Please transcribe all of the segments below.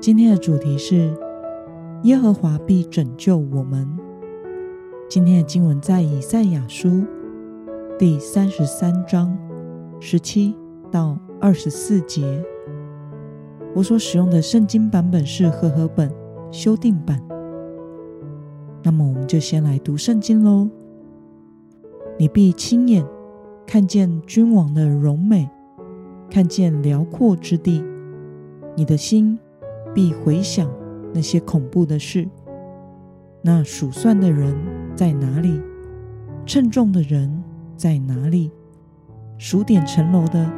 今天的主题是耶和华必拯救我们。今天的经文在以赛亚书第三十三章十七到二十四节。我所使用的圣经版本是和合本修订版。那么，我们就先来读圣经喽。你必亲眼看见君王的荣美，看见辽阔之地，你的心。必回想那些恐怖的事。那数算的人在哪里？称重的人在哪里？数点城楼的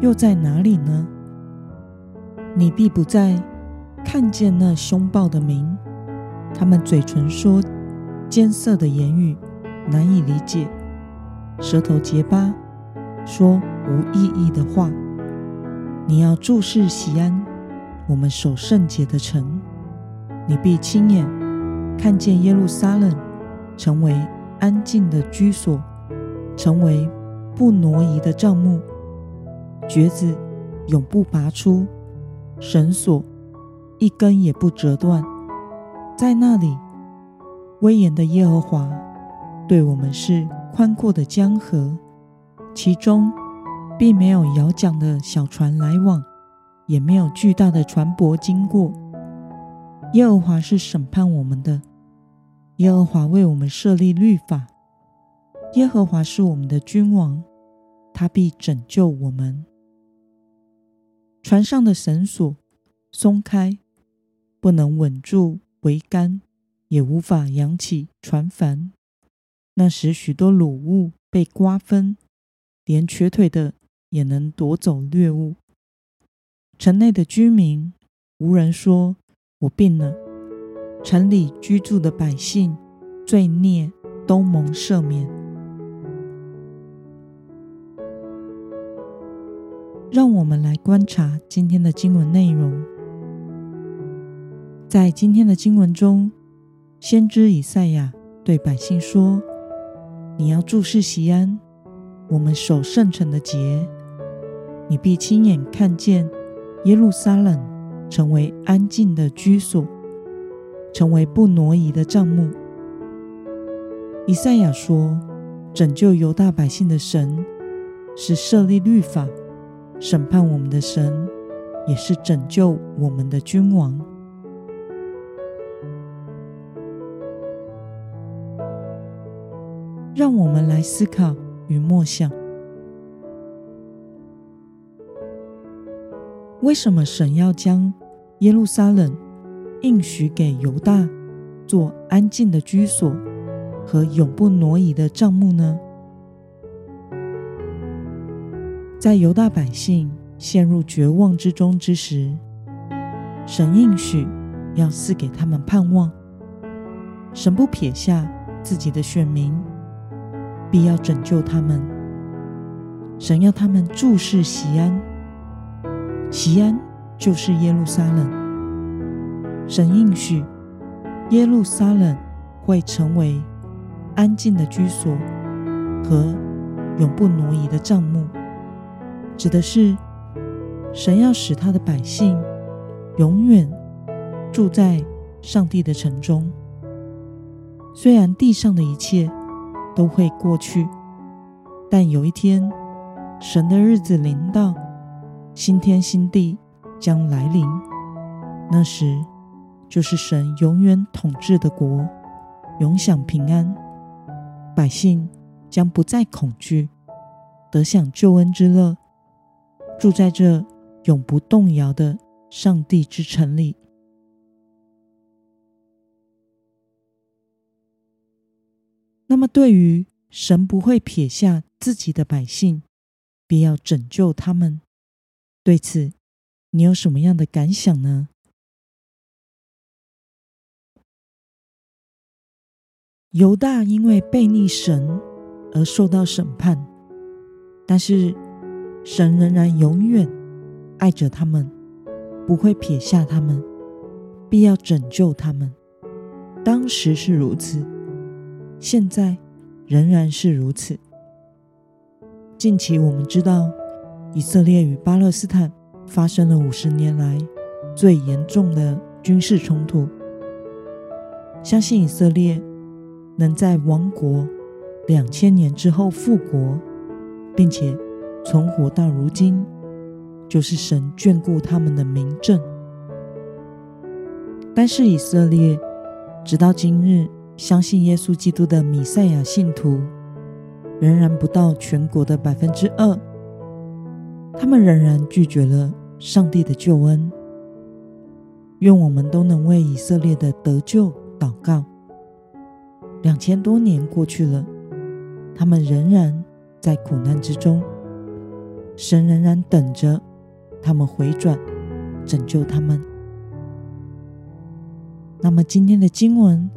又在哪里呢？你必不再看见那凶暴的民，他们嘴唇说艰涩的言语，难以理解；舌头结巴，说无意义的话。你要注视锡安。我们守圣洁的城，你必亲眼看见耶路撒冷成为安静的居所，成为不挪移的帐幕，橛子永不拔出，绳索一根也不折断。在那里，威严的耶和华对我们是宽阔的江河，其中并没有摇桨的小船来往。也没有巨大的船舶经过。耶和华是审判我们的，耶和华为我们设立律法。耶和华是我们的君王，他必拯救我们。船上的绳索松开，不能稳住桅杆，也无法扬起船帆。那时，许多掳物被瓜分，连瘸腿的也能夺走掠物。城内的居民无人说：“我病了。”城里居住的百姓罪孽都蒙赦免。让我们来观察今天的经文内容。在今天的经文中，先知以赛亚对百姓说：“你要注视西安，我们守圣城的节，你必亲眼看见。”耶路撒冷成为安静的居所，成为不挪移的帐幕。以赛亚说：“拯救犹大百姓的神是设立律法、审判我们的神，也是拯救我们的君王。”让我们来思考与默想。为什么神要将耶路撒冷应许给犹大做安静的居所和永不挪移的帐幕呢？在犹大百姓陷入绝望之中之时，神应许要赐给他们盼望。神不撇下自己的选民，必要拯救他们。神要他们注视西安。锡安就是耶路撒冷，神应许耶路撒冷会成为安静的居所和永不挪移的帐幕，指的是神要使他的百姓永远住在上帝的城中。虽然地上的一切都会过去，但有一天神的日子临到。新天新地将来临，那时就是神永远统治的国，永享平安，百姓将不再恐惧，得享救恩之乐，住在这永不动摇的上帝之城里。那么，对于神不会撇下自己的百姓，必要拯救他们。对此你有什么样的感想呢？犹大因为悖逆神而受到审判但是神仍然永远爱着他们不会撇下他们必要拯救他们。当时是如此现在仍然是如此。近期我们知道以色列与巴勒斯坦发生了五十年来最严重的军事冲突。相信以色列能在亡国两千年之后复国，并且存活到如今，就是神眷顾他们的明证。但是以色列直到今日，相信耶稣基督的弥赛亚信徒仍然不到全国的百分之二，他们仍然拒绝了上帝的救恩。愿我们都能为以色列的得救。祷告，两千多年过去了，他们仍然在苦难之中，神仍然等着他们回转，拯救他们。那么今天的经文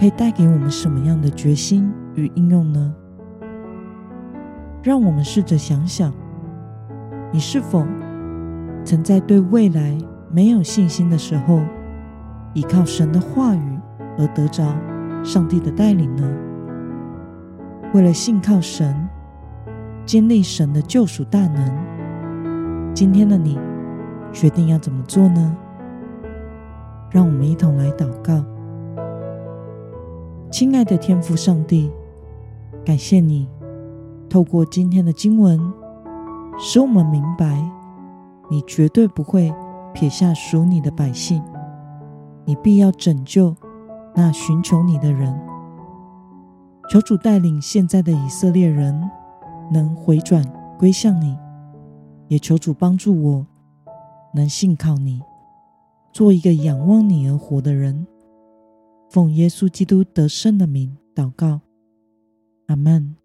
可以带给我们什么样的决心与应用呢？让我们试着想想，你是否曾在对未来没有信心的时候，依靠神的话语？而得着上帝的带领呢？为了信靠神，经历神的救赎大能，今天的你决定要怎么做呢？让我们一同来祷告。亲爱的天父上帝，感谢你透过今天的经文，使我们明白，你绝对不会撇下属你的百姓，你必要拯救。那寻求你的人，求主带领现在的以色列人能回转归向你，也求主帮助我能信靠你，做一个仰望你而活的人。奉耶稣基督得胜的名祷告，阿门。